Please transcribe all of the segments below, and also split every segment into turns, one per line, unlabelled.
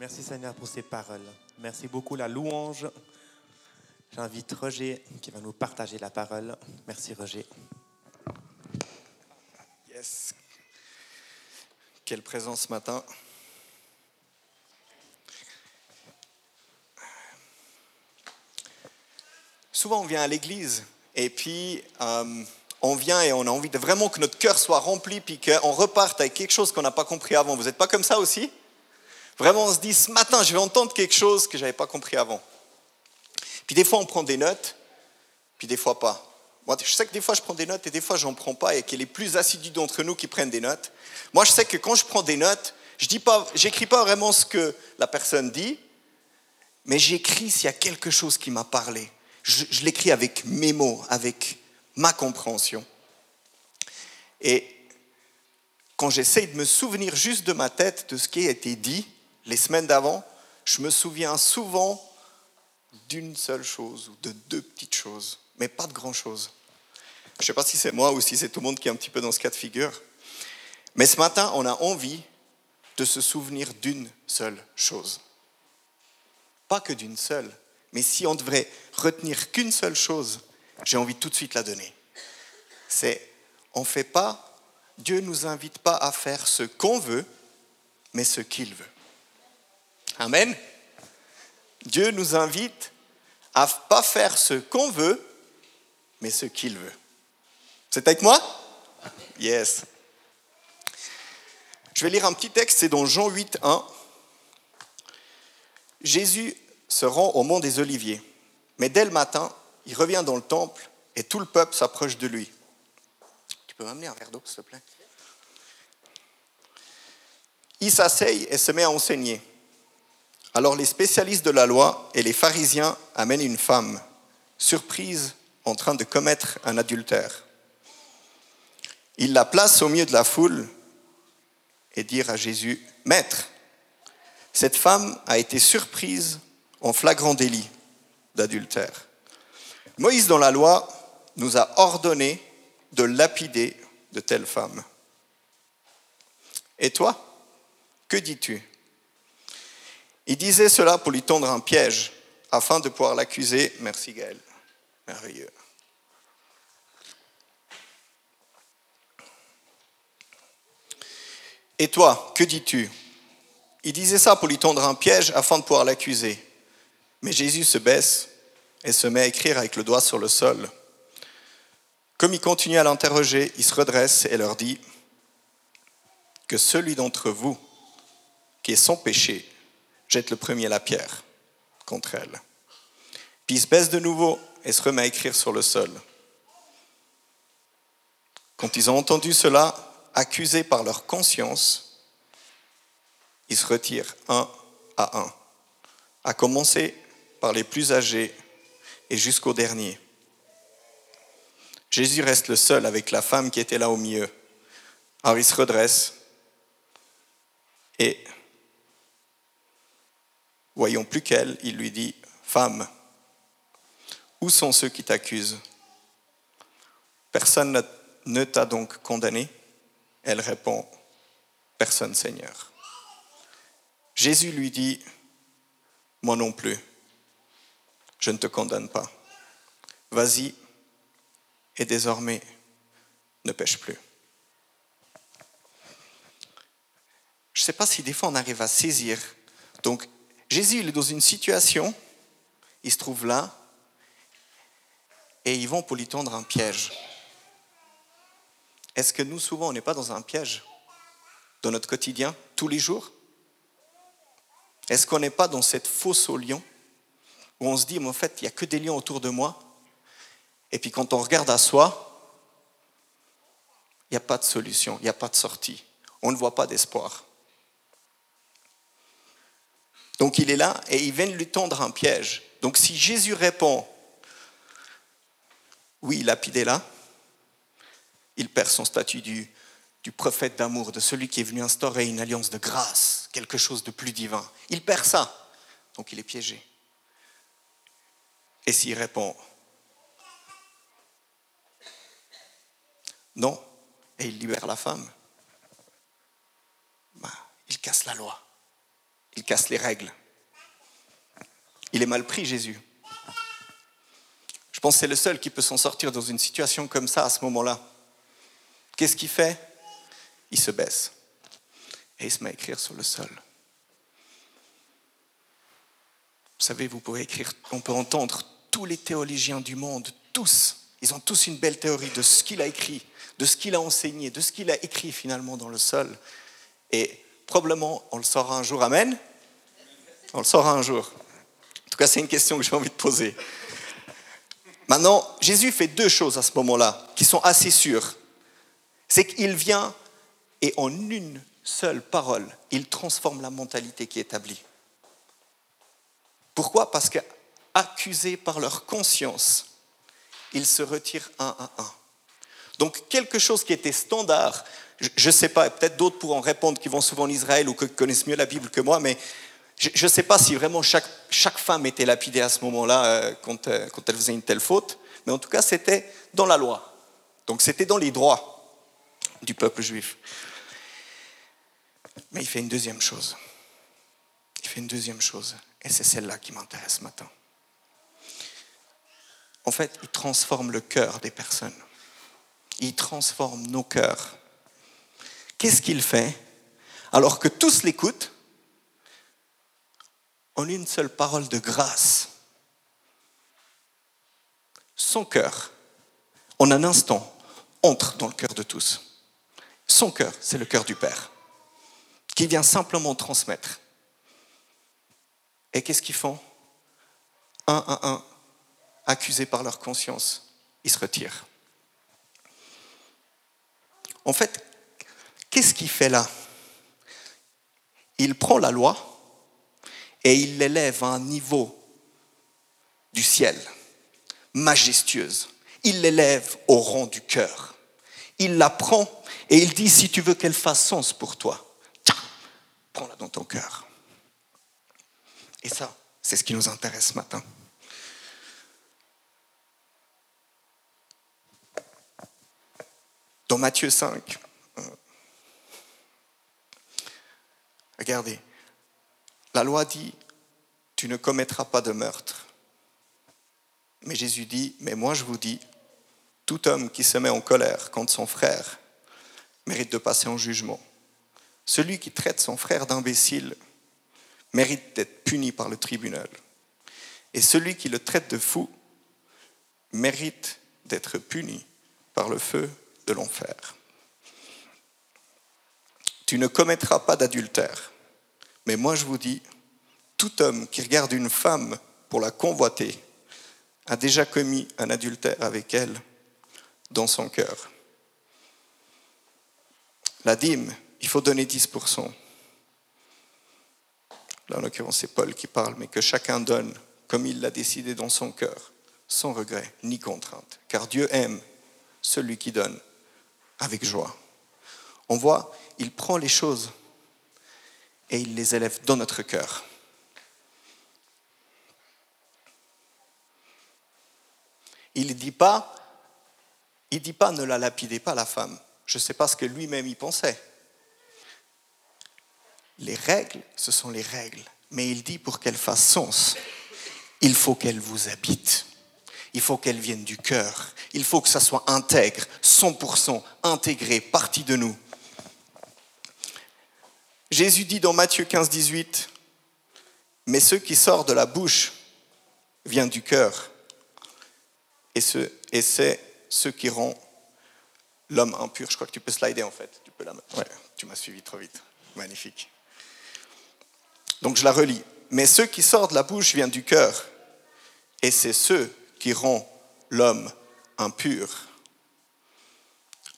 Merci Seigneur pour ces paroles. Merci beaucoup la louange. J'invite Roger qui va nous partager la parole. Merci Roger.
Yes. Quelle présence ce matin. Souvent on vient à l'église et puis euh, on vient et on a envie de vraiment que notre cœur soit rempli puis qu'on reparte avec quelque chose qu'on n'a pas compris avant. Vous n'êtes pas comme ça aussi? Vraiment on se dit ce matin je vais entendre quelque chose que je n'avais pas compris avant. Puis des fois on prend des notes, puis des fois pas. Moi, je sais que des fois je prends des notes et des fois j'en prends pas et qu'il est plus assidus d'entre nous qui prennent des notes. Moi, je sais que quand je prends des notes, je dis pas, j'écris pas vraiment ce que la personne dit, mais j'écris s'il y a quelque chose qui m'a parlé. Je, je l'écris avec mes mots, avec ma compréhension. Et quand j'essaye de me souvenir juste de ma tête de ce qui a été dit les semaines d'avant, je me souviens souvent d'une seule chose ou de deux petites choses, mais pas de grand-chose. Je ne sais pas si c'est moi ou si c'est tout le monde qui est un petit peu dans ce cas de figure. Mais ce matin, on a envie de se souvenir d'une seule chose. Pas que d'une seule, mais si on devrait retenir qu'une seule chose, j'ai envie tout de suite la donner. C'est, on ne fait pas, Dieu ne nous invite pas à faire ce qu'on veut, mais ce qu'il veut. Amen. Dieu nous invite à pas faire ce qu'on veut, mais ce qu'il veut. C'est avec moi? Yes. Je vais lire un petit texte, c'est dans Jean 8, 1. Jésus se rend au mont des Oliviers, mais dès le matin, il revient dans le temple et tout le peuple s'approche de lui. Tu peux m'amener un verre d'eau, s'il te plaît? Il s'asseye et se met à enseigner. Alors les spécialistes de la loi et les pharisiens amènent une femme, surprise en train de commettre un adultère. Ils la placent au milieu de la foule et disent à Jésus, Maître, cette femme a été surprise en flagrant délit d'adultère. Moïse, dans la loi, nous a ordonné de lapider de telles femmes. Et toi, que dis-tu? Il disait cela pour lui tendre un piège, afin de pouvoir l'accuser. Merci Gaël. Merveilleux. Et toi, que dis-tu? Il disait ça pour lui tendre un piège afin de pouvoir l'accuser. Mais Jésus se baisse et se met à écrire avec le doigt sur le sol. Comme il continue à l'interroger, il se redresse et leur dit que celui d'entre vous qui est sans péché jette le premier la pierre contre elle. Puis il se baisse de nouveau et se remet à écrire sur le sol. Quand ils ont entendu cela, accusés par leur conscience, ils se retirent un à un, à commencer par les plus âgés et jusqu'au dernier. Jésus reste le seul avec la femme qui était là au milieu. Alors il se redresse et, voyons plus qu'elle, il lui dit, Femme, où sont ceux qui t'accusent? Personne ne t'a donc condamné? Elle répond, Personne, Seigneur. Jésus lui dit, Moi non plus, je ne te condamne pas. Vas-y et désormais ne pêche plus. Je ne sais pas si des fois on arrive à saisir. Donc Jésus, il est dans une situation, il se trouve là, et ils vont pour lui tendre un piège. Est-ce que nous, souvent, on n'est pas dans un piège dans notre quotidien, tous les jours? Est-ce qu'on n'est pas dans cette fosse aux lions où on se dit, mais en fait, il n'y a que des lions autour de moi Et puis quand on regarde à soi, il n'y a pas de solution, il n'y a pas de sortie. On ne voit pas d'espoir. Donc il est là et ils viennent lui tendre un piège. Donc si Jésus répond, oui, lapidez-la, il perd son statut du, prophète d'amour, de celui qui est venu instaurer une alliance de grâce, quelque chose de plus divin. Il perd ça. Donc il est piégé. Et s'il répond non, et il libère la femme, ben, il casse la loi. Il casse les règles. Il est mal pris, Jésus. Je pense que c'est le seul qui peut s'en sortir dans une situation comme ça à ce moment-là. Qu'est-ce qu'il fait? Il se baisse et il se met à écrire sur le sol. Vous savez, vous pouvez écrire, on peut entendre tous les théologiens du monde, tous, ils ont tous une belle théorie de ce qu'il a écrit, de ce qu'il a enseigné, de ce qu'il a écrit finalement dans le sol. Et probablement, on le saura un jour. Amen On le saura un jour. En tout cas, c'est une question que j'ai envie de poser. Maintenant, Jésus fait deux choses à ce moment-là qui sont assez sûres. C'est qu'il vient et en une seule parole, il transforme la mentalité qui est établie. Pourquoi? Parce qu'accusés par leur conscience, ils se retirent un à un. Donc quelque chose qui était standard, je ne sais pas, peut-être d'autres pourront répondre qui vont souvent en Israël ou qui connaissent mieux la Bible que moi, mais je ne sais pas si vraiment chaque, femme était lapidée à ce moment-là euh, quand, euh, quand elle faisait une telle faute, mais en tout cas c'était dans la loi. Donc c'était dans les droits du peuple juif. Mais il fait une deuxième chose. Il fait une deuxième chose. Et c'est celle-là qui m'intéresse ce matin. En fait, il transforme le cœur des personnes. Il transforme nos cœurs. Qu'est-ce qu'il fait Alors que tous l'écoutent, en une seule parole de grâce, son cœur, en un instant, entre dans le cœur de tous. Son cœur, c'est le cœur du Père, qui vient simplement transmettre et qu'est-ce qu'ils font Un à un, accusés par leur conscience, ils se retirent. En fait, qu'est-ce qu'il fait là? Il prend la loi et il l'élève à un niveau du ciel, majestueuse. Il l'élève au rang du cœur. Il la prend et il dit, si tu veux qu'elle fasse sens pour toi, prends-la dans ton cœur. Et ça, c'est ce qui nous intéresse ce matin. Dans Matthieu 5, euh, regardez, la loi dit, tu ne commettras pas de meurtre. Mais Jésus dit, mais moi je vous dis, tout homme qui se met en colère contre son frère mérite de passer en jugement. Celui qui traite son frère d'imbécile mérite d'être puni par le tribunal. Et celui qui le traite de fou mérite d'être puni par le feu de l'enfer. Tu ne commettras pas d'adultère. Mais moi je vous dis, tout homme qui regarde une femme pour la convoiter a déjà commis un adultère avec elle dans son cœur. La dîme, il faut donner 10% là en l'occurrence c'est Paul qui parle, mais que chacun donne comme il l'a décidé dans son cœur, sans regret ni contrainte, car Dieu aime celui qui donne avec joie. On voit, il prend les choses et il les élève dans notre cœur. Il ne dit pas, dit pas ne la lapidez pas la femme. Je ne sais pas ce que lui-même y pensait. Les règles, ce sont les règles. Mais il dit pour qu'elles fassent sens, il faut qu'elles vous habitent. Il faut qu'elles viennent du cœur. Il faut que ça soit intègre, 100% intégré, partie de nous. Jésus dit dans Matthieu 15, 18, Mais ce qui sort de la bouche vient du cœur. Et, c'est ce qui rend l'homme impur. Je crois que tu peux slider en fait. Tu peux la... Ouais, tu m'as suivi trop vite. Magnifique. Donc je la relis. Mais ce qui sort de la bouche vient du cœur, et c'est ce qui rend l'homme impur.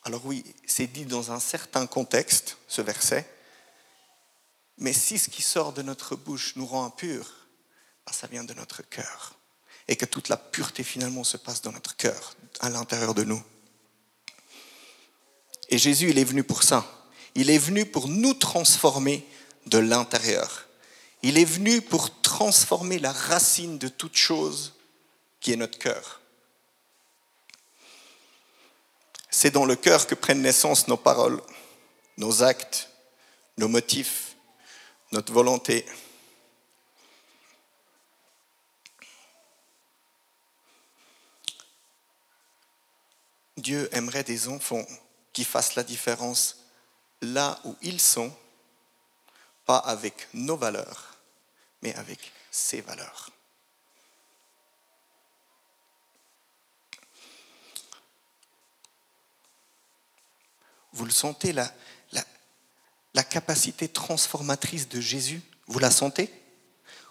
Alors oui, c'est dit dans un certain contexte, ce verset, mais si ce qui sort de notre bouche nous rend impurs, ben, ça vient de notre cœur. Et que toute la pureté finalement se passe dans notre cœur, à l'intérieur de nous. Et Jésus, il est venu pour ça. Il est venu pour nous transformer de l'intérieur. Il est venu pour transformer la racine de toute chose qui est notre cœur. C'est dans le cœur que prennent naissance nos paroles, nos actes, nos motifs, notre volonté. Dieu aimerait des enfants qui fassent la différence là où ils sont, pas avec nos valeurs, mais avec ses valeurs. Vous le sentez, la, la, capacité transformatrice de Jésus Vous la sentez?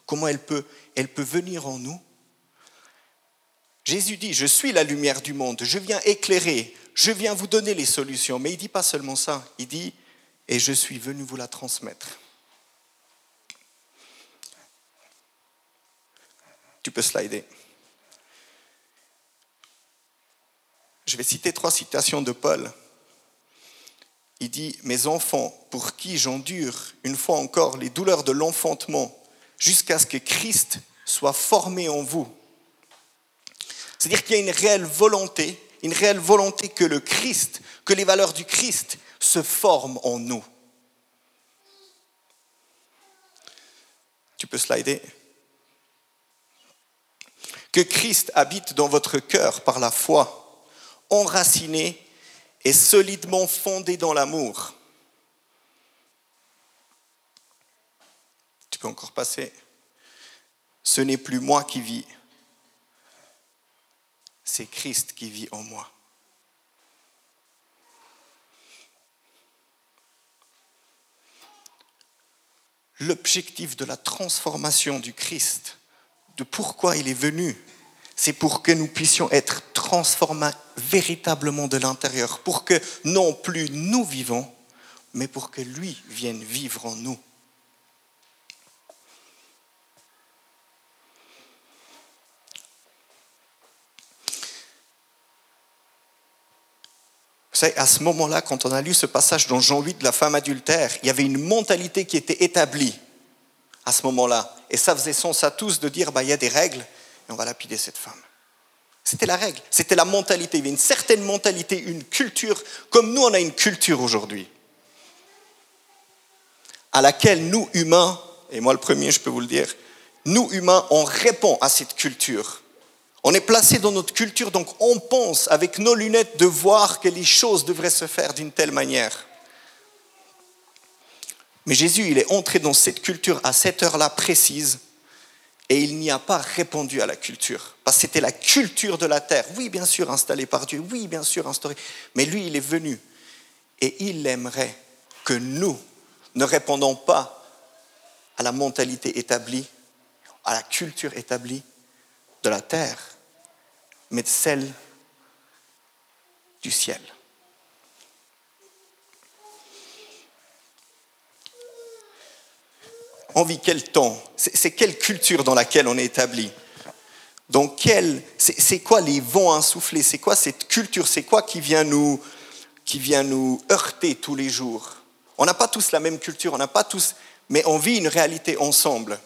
Comment elle peut, elle peut venir en nous? Jésus dit, je suis la lumière du monde, je viens éclairer, je viens vous donner les solutions. Mais il ne dit pas seulement ça, il dit, et je suis venu vous la transmettre. Tu peux slider. Je vais citer trois citations de Paul. Il dit, mes enfants, pour qui j'endure une fois encore les douleurs de l'enfantement, jusqu'à ce que Christ soit formé en vous. C'est-à-dire qu'il y a une réelle volonté, une réelle volonté que le Christ, que les valeurs du Christ se forment en nous. Tu peux slider. Que Christ habite dans votre cœur par la foi, enraciné et solidement fondé dans l'amour. Tu peux encore passer. Ce n'est plus moi qui vis, c'est Christ qui vit en moi. L'objectif de la transformation du Christ, de pourquoi il est venu, c'est pour que nous puissions être transformés véritablement de l'intérieur, pour que non plus nous vivons, mais pour que lui vienne vivre en nous. Vous savez, à ce moment-là, quand on a lu ce passage dans Jean 8 de la femme adultère, il y avait une mentalité qui était établie à ce moment-là. Et ça faisait sens à tous de dire, bah, il y a des règles on va lapider cette femme. C'était la règle, c'était la mentalité. Il y avait une certaine mentalité, une culture, comme nous on a une culture aujourd'hui, à laquelle nous humains, et moi le premier je peux vous le dire, nous humains, on répond à cette culture. On est placé dans notre culture, donc on pense avec nos lunettes de voir que les choses devraient se faire d'une telle manière. Mais Jésus, il est entré dans cette culture à cette heure-là précise et il n'y a pas répondu à la culture. Parce que c'était la culture de la terre. Oui, bien sûr, installée par Dieu. Oui, bien sûr, instaurée. Mais lui, il est venu et il aimerait que nous ne répondons pas à la mentalité établie, à la culture établie de la terre, mais de celle du ciel. On vit quel temps? C'est quelle culture dans laquelle on est établi? Donc, c'est quoi les vents insoufflés? C'est quoi cette culture? C'est quoi qui vient, nous, qui vient nous heurter tous les jours? On n'a pas tous la même culture, on n'a pas tous, mais on vit une réalité ensemble.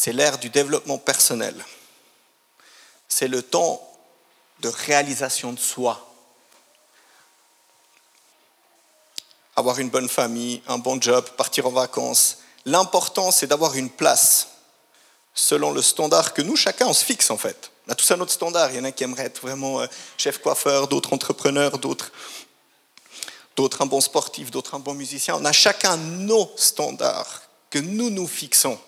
c'est l'ère du développement personnel. C'est le temps de réalisation de soi. Avoir une bonne famille, un bon job, partir en vacances. L'important, c'est d'avoir une place selon le standard que nous, chacun, on se fixe en fait. On a tous un autre standard. Il y en a qui aimeraient être vraiment euh, chef coiffeur, d'autres entrepreneurs, d'autres d'autres un bon sportif, d'autres un bon musicien. On a chacun nos standards que nous nous fixons.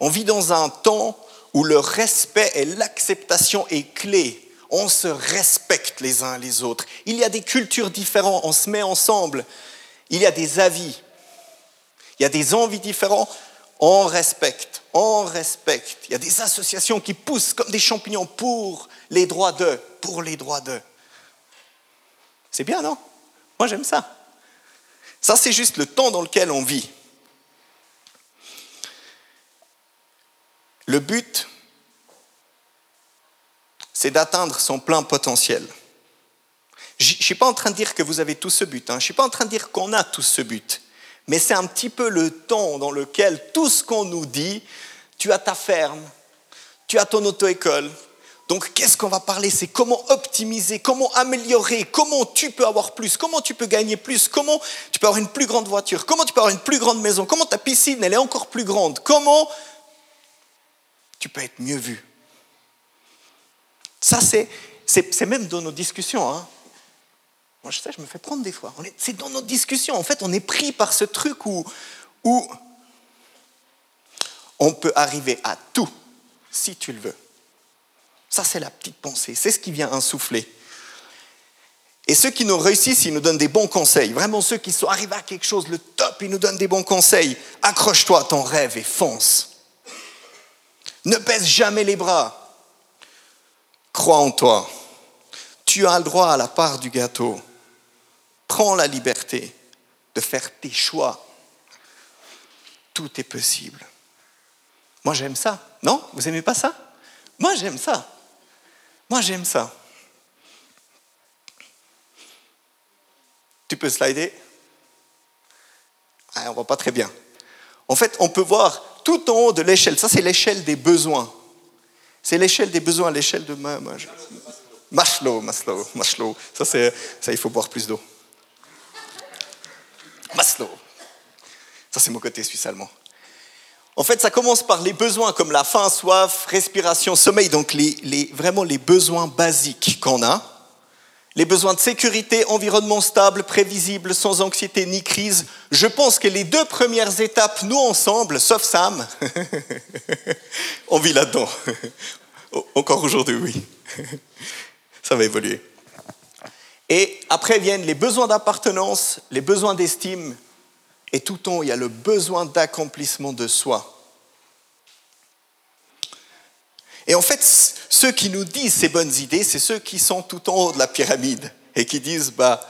On vit dans un temps où le respect et l'acceptation est clé. On se respecte les uns les autres. Il y a des cultures différentes, on se met ensemble. Il y a des avis. Il y a des envies différentes. On respecte, on respecte. Il y a des associations qui poussent comme des champignons pour les droits d'eux, pour les droits. C'est bien, non? Moi, j'aime ça. Ça, c'est juste le temps dans lequel on vit. Le but, c'est d'atteindre son plein potentiel. Je ne suis pas en train de dire que vous avez tous ce but, hein. je ne suis pas en train de dire qu'on a tous ce but, mais c'est un petit peu le temps dans lequel tout ce qu'on nous dit, tu as ta ferme, Tu as ton auto-école. Donc, qu'est-ce qu'on va parler? C'est comment optimiser, comment améliorer, comment tu peux avoir plus, comment tu peux gagner plus, comment tu peux avoir une plus grande voiture, comment tu peux avoir une plus grande maison, comment ta piscine, elle est encore plus grande, comment tu peux être mieux vu. Ça, c'est, c'est, même dans nos discussions. Hein. Moi, je sais, je me fais prendre des fois. c'est dans nos discussions. En fait, on est pris par ce truc où, où on peut arriver à tout si tu le veux. Ça, c'est la petite pensée. C'est ce qui vient insouffler. Et ceux qui nous réussissent, ils nous donnent des bons conseils. Vraiment, ceux qui sont arrivés à quelque chose, le top, ils nous donnent des bons conseils. Accroche-toi à ton rêve et fonce. Ne baisse jamais les bras. Crois en toi. Tu as le droit à la part du gâteau. Prends la liberté de faire tes choix. Tout est possible. Moi, j'aime ça. Non? Vous n'aimez pas ça? Moi, j'aime ça. Moi, j'aime ça. Tu peux slider? Ah, On ne voit pas très bien. En fait, on peut voir tout en haut de l'échelle. Ça, c'est l'échelle des besoins. C'est l'échelle des besoins, l'échelle de Maslow, Maslow, Maslow. Ça, c'est, ça, il faut boire plus d'eau. Maslow. Ça, c'est mon côté suisse-allemand. En fait, ça commence par les besoins comme la faim, soif, respiration, sommeil, donc les, vraiment les besoins basiques qu'on a. Les besoins de sécurité, environnement stable, prévisible, sans anxiété ni crise. Je pense que les deux premières étapes, nous ensemble, sauf Sam, on vit là-dedans. Encore aujourd'hui, oui. Ça va évoluer. Et après viennent les besoins d'appartenance, les besoins d'estime, et tout temps, il y a le besoin d'accomplissement de soi. Et en fait, ceux qui nous disent ces bonnes idées, c'est ceux qui sont tout en haut de la pyramide et qui disent, bah,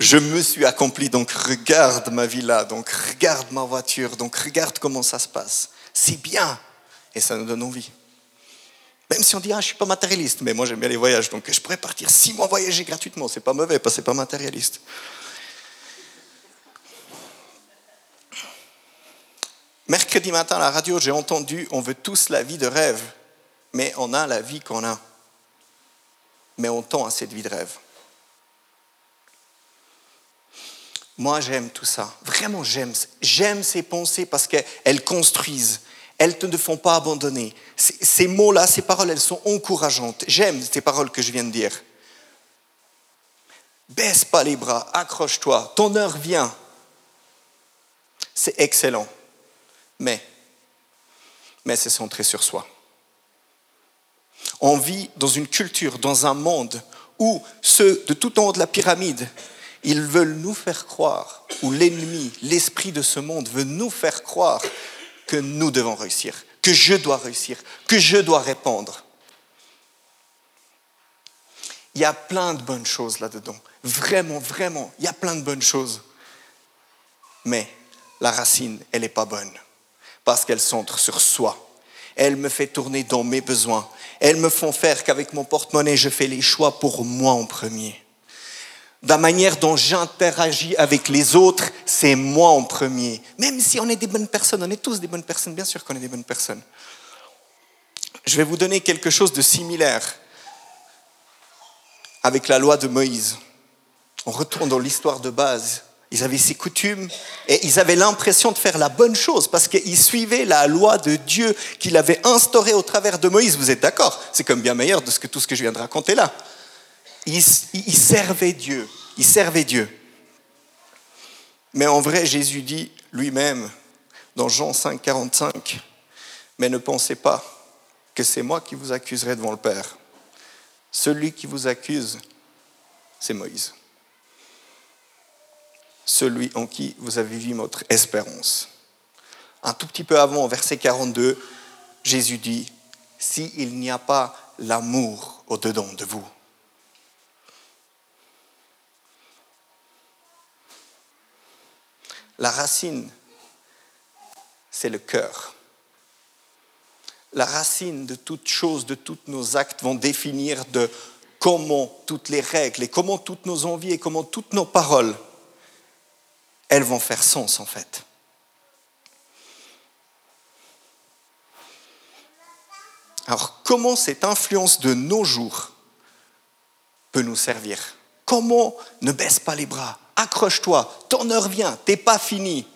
je me suis accompli, donc regarde ma villa, donc regarde ma voiture, donc regarde comment ça se passe. C'est bien. Et ça nous donne envie. Même si on dit, ah, je suis pas matérialiste, mais moi j'aime bien les voyages, donc je pourrais partir six mois voyager gratuitement, c'est pas mauvais, parce que c'est pas matérialiste. Mercredi matin à la radio, j'ai entendu On veut tous la vie de rêve, mais on a la vie qu'on a. Mais on tend à cette vie de rêve. Moi, j'aime tout ça. Vraiment, j'aime. J'aime ces pensées parce qu'elles construisent. Elles ne te font pas abandonner. Ces mots-là, ces paroles, elles sont encourageantes. J'aime ces paroles que je viens de dire. Baisse pas les bras, accroche-toi, ton heure vient. C'est excellent mais, mais c'est centré sur soi. On vit dans une culture, dans un monde où ceux de tout en haut de la pyramide, ils veulent nous faire croire, ou l'ennemi, l'esprit de ce monde veut nous faire croire que nous devons réussir, que je dois réussir, que je dois répondre. Il y a plein de bonnes choses là-dedans. Vraiment, vraiment, il y a plein de bonnes choses. Mais la racine, elle n'est pas bonne parce qu'elles centrent sur soi. Elles me font tourner dans mes besoins. Elles me font faire qu'avec mon porte-monnaie, je fais les choix pour moi en premier. La manière dont j'interagis avec les autres, c'est moi en premier. Même si on est des bonnes personnes, on est tous des bonnes personnes, bien sûr qu'on est des bonnes personnes. Je vais vous donner quelque chose de similaire avec la loi de Moïse. On retourne dans l'histoire de base. Ils avaient ces coutumes et ils avaient l'impression de faire la bonne chose parce qu'ils suivaient la loi de Dieu qu'il avait instaurée au travers de Moïse. Vous êtes d'accord? C'est comme bien meilleur de ce que, tout ce que je viens de raconter là. Ils servaient Dieu. Ils servaient Dieu. Mais en vrai, Jésus dit lui-même dans Jean 5, 45, mais ne pensez pas que c'est moi qui vous accuserai devant le Père. Celui qui vous accuse, c'est Moïse celui en qui vous avez vu votre espérance. Un tout petit peu avant, verset 42, Jésus dit, s'il n'y a pas l'amour au-dedans de vous, la racine, c'est le cœur. La racine de toute chose, de tous nos actes vont définir de comment toutes les règles et comment toutes nos envies et comment toutes nos paroles elles vont faire sens en fait. Alors comment cette influence de nos jours peut nous servir? Comment ne baisse pas les bras Accroche-toi, ton heure vient, t'es pas fini.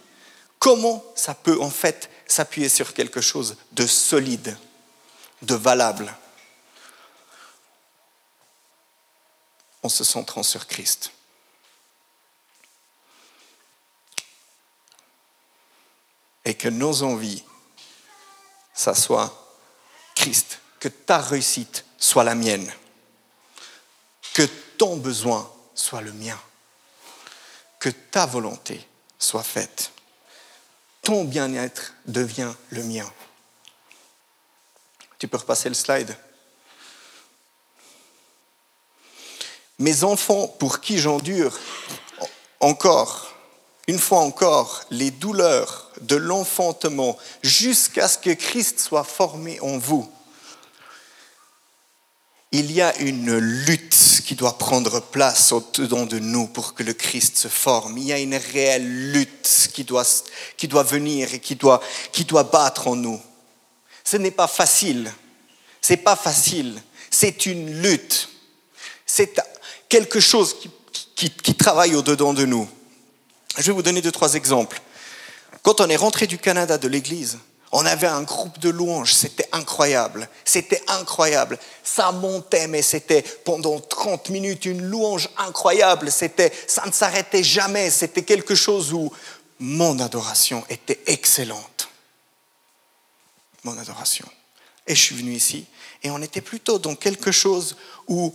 Comment ça peut en fait s'appuyer sur quelque chose de solide, de valable? En se centrant sur Christ. Et que nos envies, ça soit Christ, que ta réussite soit la mienne, que ton besoin soit le mien, que ta volonté soit faite ton bien-être devient le mien. Tu peux repasser le slide. Mes enfants pour qui j'endure encore, une fois encore, les douleurs de l'enfantement jusqu'à ce que Christ soit formé en vous il y a une lutte qui doit prendre place au-dedans de nous pour que le Christ se forme. Il y a une réelle lutte qui doit, qui doit venir et qui doit, qui doit battre en nous. Ce n'est pas facile. C'est pas facile. C'est une lutte. C'est quelque chose qui, qui, qui travaille au-dedans de nous. Je vais vous donner deux, trois exemples. Quand on est rentré du Canada de l'Église, on avait un groupe de louanges, c'était incroyable, c'était incroyable. Ça montait, mais c'était pendant 30 minutes une louange incroyable. C'était, ça ne s'arrêtait jamais. C'était quelque chose où mon adoration était excellente. Mon adoration. Et je suis venu ici et on était plutôt dans quelque chose où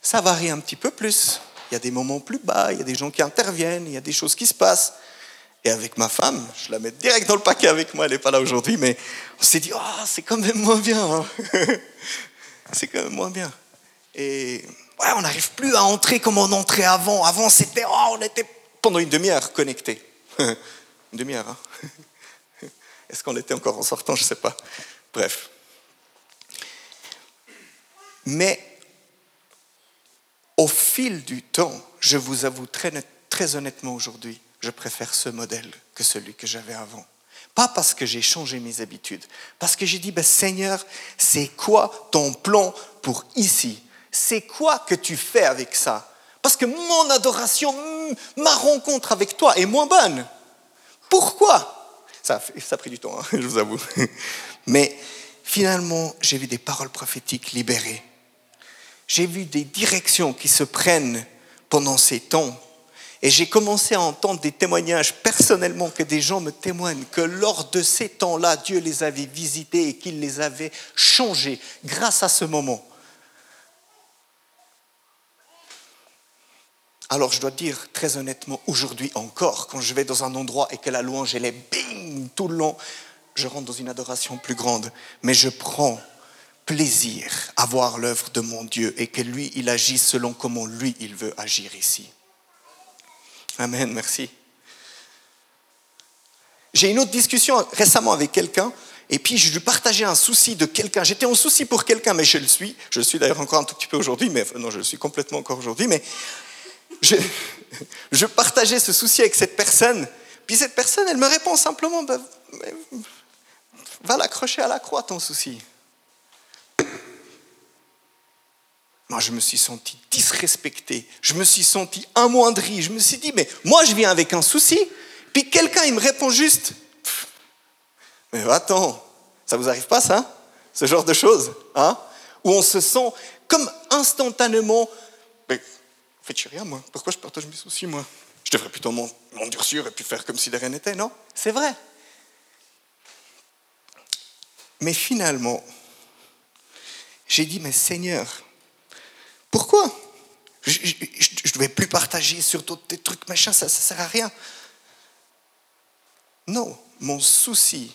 ça varie un petit peu plus. Il y a des moments plus bas, il y a des gens qui interviennent, il y a des choses qui se passent. Et avec ma femme, je la mets direct dans le paquet avec moi, elle n'est pas là aujourd'hui, mais on s'est dit, oh, c'est quand même moins bien. Hein. c'est quand même moins bien. Et ouais, on n'arrive plus à entrer comme on entrait avant. Avant, c'était, oh, on était pendant une demi-heure connectés. une demi-heure, hein Est-ce qu'on était encore en sortant? Je ne sais pas. Bref. Mais au fil du temps, je vous avoue très, très honnêtement aujourd'hui, je préfère ce modèle que celui que j'avais avant. Pas parce que j'ai changé mes habitudes, parce que j'ai dit, ben, Seigneur, c'est quoi ton plan pour ici? C'est quoi que tu fais avec ça? Parce que mon adoration, ma rencontre avec toi est moins bonne. Pourquoi? Ça, ça a pris du temps, hein, je vous avoue. Mais finalement, j'ai vu des paroles prophétiques libérées. J'ai vu des directions qui se prennent pendant ces temps et j'ai commencé à entendre des témoignages personnellement que des gens me témoignent que lors de ces temps-là, Dieu les avait visités et qu'il les avait changés grâce à ce moment. Alors je dois dire très honnêtement, aujourd'hui encore, quand je vais dans un endroit et que la louange elle est bing tout le long, je rentre dans une adoration plus grande, mais je prends plaisir à voir l'œuvre de mon Dieu et que lui, il agit selon comment lui, il veut agir ici. Amen, merci. J'ai une autre discussion récemment avec quelqu'un, et puis je lui partageais un souci de quelqu'un. J'étais en souci pour quelqu'un, mais je le suis. Je le suis d'ailleurs encore un tout petit peu aujourd'hui, mais non, je le suis complètement encore aujourd'hui. Mais je, partageais ce souci avec cette personne. Puis cette personne, elle me répond simplement bah, Va l'accrocher à la croix, ton souci. Moi, je me suis senti disrespecté, je me suis senti amoindri, je me suis dit, mais moi, je viens avec un souci, puis quelqu'un, il me répond juste, mais attends, ça vous arrive pas ça Ce genre de choses, hein? Où on se sent comme instantanément, mais faites rien, moi, pourquoi je partage mes soucis, moi? Je devrais plutôt m'endurcir et puis faire comme si de rien n'était, non? C'est vrai. Mais finalement, j'ai dit, mais Seigneur, pourquoi? Je ne vais plus partager sur d'autres trucs, machin, ça ne sert à rien. Non, mon souci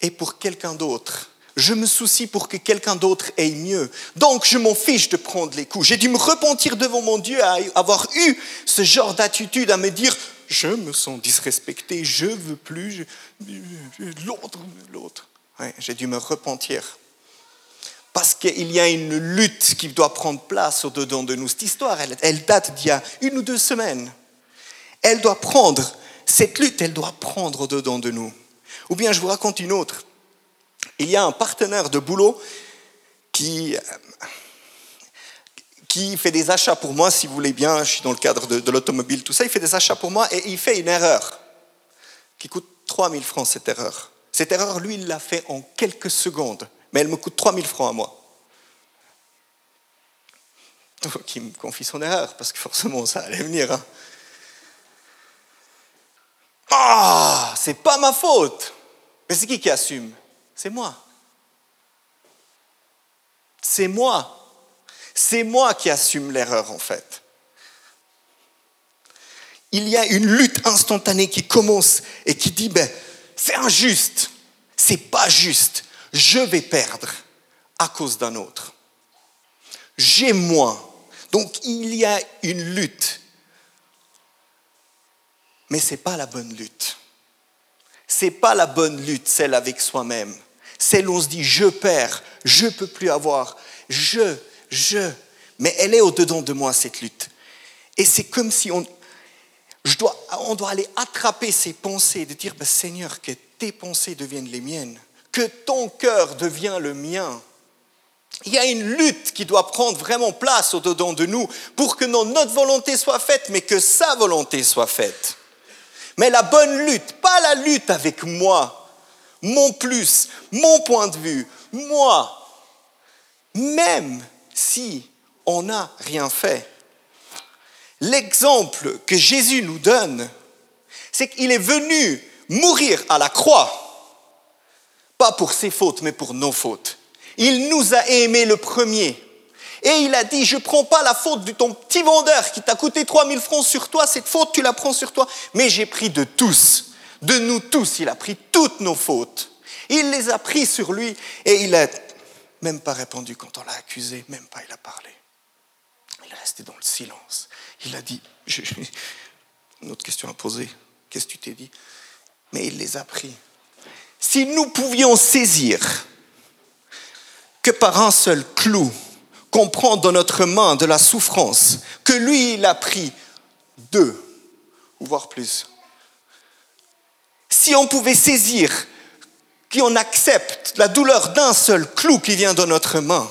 est pour quelqu'un d'autre. Je me soucie pour que quelqu'un d'autre ait mieux. Donc, je m'en fiche de prendre les coups. J'ai dû me repentir devant mon Dieu à avoir eu ce genre d'attitude, à me dire, je me sens disrespecté, je veux plus, l'autre, l'autre. j'ai dû me repentir parce qu'il y a une lutte qui doit prendre place au-dedans de nous. Cette histoire, elle, date d'il y a une ou deux semaines. Elle doit prendre, cette lutte, elle doit prendre au-dedans de nous. Ou bien je vous raconte une autre. Il y a un partenaire de boulot qui, qui fait des achats pour moi, si vous voulez bien, je suis dans le cadre de, de l'automobile, tout ça, il fait des achats pour moi et il fait une erreur qui coûte 3000 francs, cette erreur. Cette erreur, lui, il l'a fait en quelques secondes, mais elle me coûte 3000 francs à moi. Donc il me confie son erreur, parce que forcément ça allait venir. Hein. Ah, c'est pas ma faute. Mais c'est qui qui assume? C'est moi. C'est moi. C'est moi qui assume l'erreur en fait. Il y a une lutte instantanée qui commence et qui dit ben, c'est injuste, c'est pas juste, je vais perdre à cause d'un autre. J'ai moins. Donc il y a une lutte. Mais ce n'est pas la bonne lutte. Ce n'est pas la bonne lutte, celle avec soi-même. Celle où on se dit je perds, je ne peux plus avoir, je, je. Mais elle est au-dedans de moi, cette lutte. Et c'est comme si on, doit aller attraper ces pensées, de dire ben, Seigneur, que tes pensées deviennent les miennes, que ton cœur devienne le mien. Il y a une lutte qui doit prendre vraiment place au-dedans de nous pour que non notre volonté soit faite, mais que sa volonté soit faite. Mais la bonne lutte, pas la lutte avec moi, mon plus, mon point de vue, moi, même si on n'a rien fait. L'exemple que Jésus nous donne, c'est qu'il est venu mourir à la croix, pas pour ses fautes, mais pour nos fautes. Il nous a aimés le premier. Et il a dit, je ne prends pas la faute de ton petit vendeur qui t'a coûté 3000 francs sur toi, cette faute, tu la prends sur toi, mais j'ai pris de tous, de nous tous, il a pris toutes nos fautes. Il les a pris sur lui et il n'a même pas répondu quand on l'a accusé, même pas il a parlé. Il est resté dans le silence. Il a dit, une autre question à poser, qu'est-ce que tu t'es dit? Mais il les a pris. Si nous pouvions saisir que par un seul clou, qu'on prend dans notre main de la souffrance, que lui, il a pris deux, voire plus. Si on pouvait saisir qu'on accepte la douleur d'un seul clou qui vient dans notre main,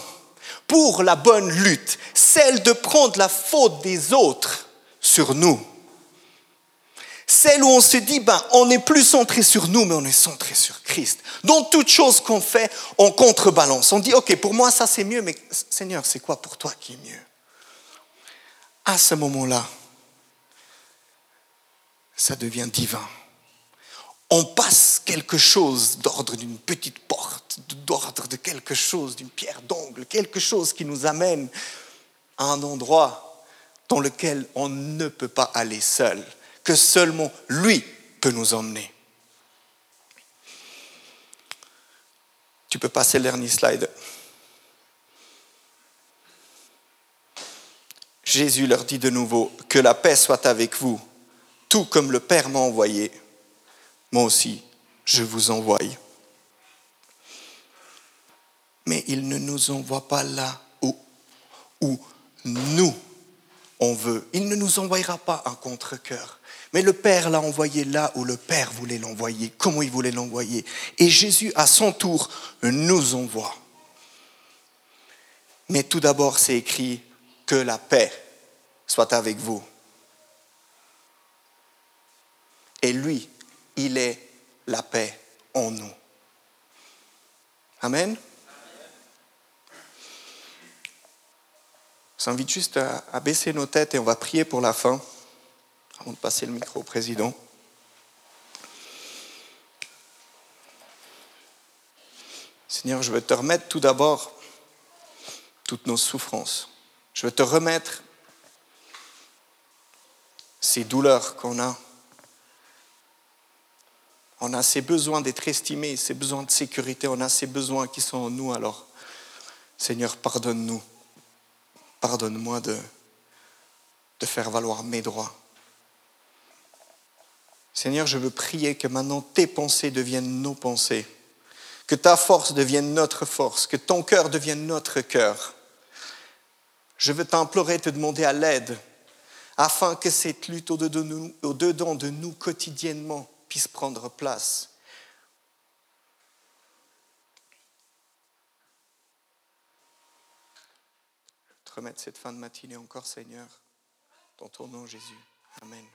pour la bonne lutte, celle de prendre la faute des autres sur nous. Celle où on se dit, ben, on n'est plus centré sur nous, mais on est centré sur Christ. Dans toute chose qu'on fait, on contrebalance. On dit, OK, pour moi, ça c'est mieux, mais Seigneur, c'est quoi pour toi qui est mieux? À ce moment-là, ça devient divin. On passe quelque chose d'ordre d'une petite porte, d'ordre de quelque chose, d'une pierre d'angle, quelque chose qui nous amène à un endroit dans lequel on ne peut pas aller seul, que seulement lui peut nous emmener. Tu peux passer le dernier slide. Jésus leur dit de nouveau, que la paix soit avec vous, tout comme le Père m'a envoyé, moi aussi je vous envoie. Mais il ne nous envoie pas là où, où nous on veut. Il ne nous envoyera pas un contre-cœur. Mais le Père l'a envoyé là où le Père voulait l'envoyer, comment il voulait l'envoyer. Et Jésus, à son tour, nous envoie. Mais tout d'abord, c'est écrit que la paix soit avec vous. Et lui, il est la paix en nous. Amen. Je invite juste à, baisser nos têtes et on va prier pour la fin, avant de passer le micro au président. Seigneur, je veux te remettre tout d'abord toutes nos souffrances. Je veux te remettre ces douleurs qu'on a. On a ces besoins d'être estimés, ces besoins de sécurité, on a ces besoins qui sont en nous. Alors, Seigneur, pardonne-nous pardonne-moi de, faire valoir mes droits. Seigneur, je veux prier que maintenant tes pensées deviennent nos pensées, que ta force devienne notre force, que ton cœur devienne notre cœur. Je veux t'implorer, te demander à l'aide, afin que cette lutte au-dedans de nous quotidiennement puisse prendre place. Remettre cette fin de matinée encore, Seigneur, dans ton nom, Jésus. Amen.